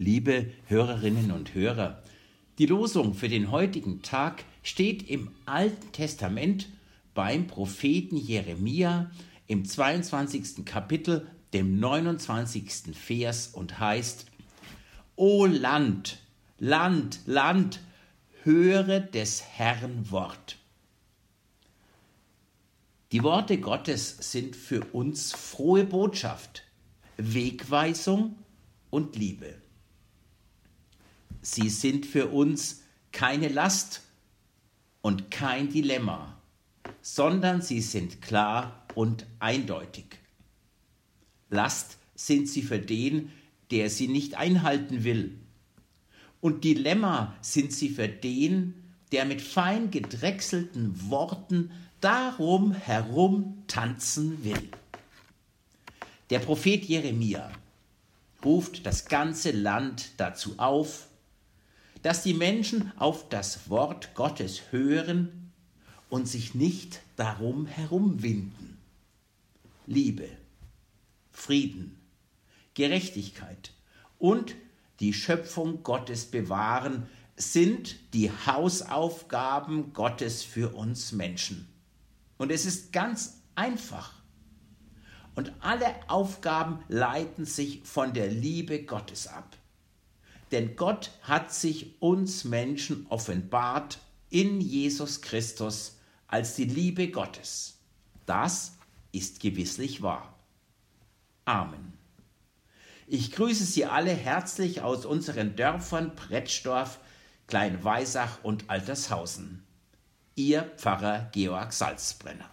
Liebe Hörerinnen und Hörer, die Losung für den heutigen Tag steht im Alten Testament beim Propheten Jeremia im 22. Kapitel, dem 29. Vers und heißt, O Land, Land, Land, höre des Herrn Wort. Die Worte Gottes sind für uns frohe Botschaft, Wegweisung und Liebe. Sie sind für uns keine Last und kein Dilemma, sondern sie sind klar und eindeutig. Last sind sie für den, der sie nicht einhalten will. Und Dilemma sind sie für den, der mit fein gedrechselten Worten darum herum tanzen will. Der Prophet Jeremia ruft das ganze Land dazu auf, dass die Menschen auf das Wort Gottes hören und sich nicht darum herumwinden. Liebe, Frieden, Gerechtigkeit und die Schöpfung Gottes bewahren sind die Hausaufgaben Gottes für uns Menschen. Und es ist ganz einfach. Und alle Aufgaben leiten sich von der Liebe Gottes ab. Denn Gott hat sich uns Menschen offenbart in Jesus Christus als die Liebe Gottes. Das ist gewisslich wahr. Amen. Ich grüße Sie alle herzlich aus unseren Dörfern Brettschdorf, Kleinweisach und Altershausen. Ihr Pfarrer Georg Salzbrenner.